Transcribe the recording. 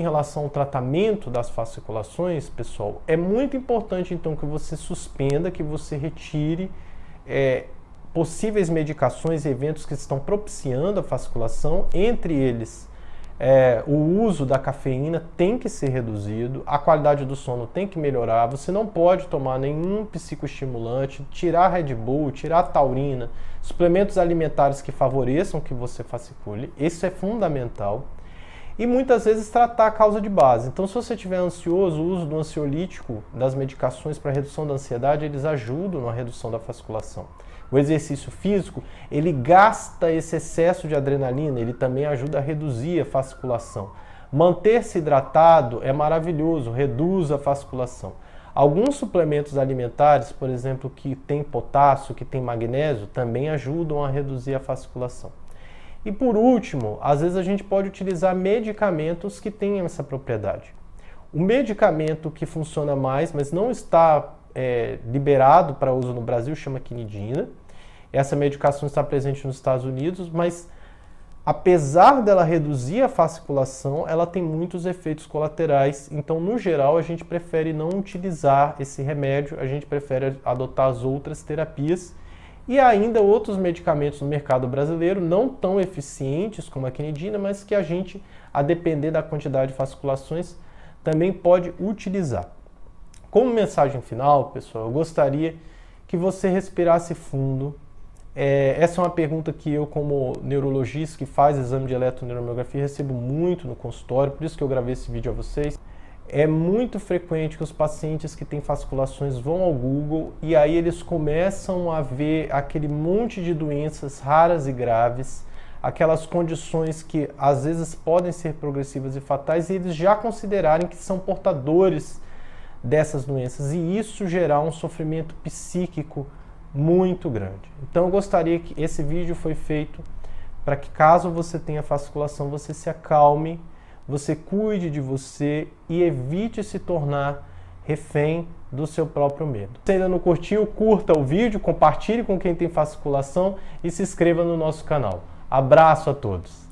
Em relação ao tratamento das fasciculações, pessoal, é muito importante então que você suspenda, que você retire é, possíveis medicações e eventos que estão propiciando a fasciculação, entre eles é, o uso da cafeína tem que ser reduzido, a qualidade do sono tem que melhorar, você não pode tomar nenhum psicoestimulante, tirar Red Bull, tirar taurina, suplementos alimentares que favoreçam que você fascicule, isso é fundamental e muitas vezes tratar a causa de base. Então, se você estiver ansioso, o uso do ansiolítico, das medicações para redução da ansiedade, eles ajudam na redução da fasciculação. O exercício físico, ele gasta esse excesso de adrenalina, ele também ajuda a reduzir a fasciculação. Manter-se hidratado é maravilhoso, reduz a fasciculação. Alguns suplementos alimentares, por exemplo, que tem potássio, que tem magnésio, também ajudam a reduzir a fasciculação. E por último, às vezes a gente pode utilizar medicamentos que tenham essa propriedade. O medicamento que funciona mais, mas não está é, liberado para uso no Brasil, chama quinidina. Essa medicação está presente nos Estados Unidos, mas apesar dela reduzir a fasciculação, ela tem muitos efeitos colaterais. Então, no geral, a gente prefere não utilizar esse remédio, a gente prefere adotar as outras terapias e ainda outros medicamentos no mercado brasileiro não tão eficientes como a quinidina, mas que a gente, a depender da quantidade de fasciculações, também pode utilizar. Como mensagem final, pessoal, eu gostaria que você respirasse fundo. É, essa é uma pergunta que eu, como neurologista que faz exame de eletroneuromiografia, recebo muito no consultório, por isso que eu gravei esse vídeo a vocês é muito frequente que os pacientes que têm fasciculações vão ao Google e aí eles começam a ver aquele monte de doenças raras e graves, aquelas condições que às vezes podem ser progressivas e fatais e eles já considerarem que são portadores dessas doenças e isso gerar um sofrimento psíquico muito grande. Então eu gostaria que esse vídeo foi feito para que caso você tenha fasciculação, você se acalme você cuide de você e evite se tornar refém do seu próprio medo. Se ainda não curtiu, curta o vídeo, compartilhe com quem tem fasciculação e se inscreva no nosso canal. Abraço a todos!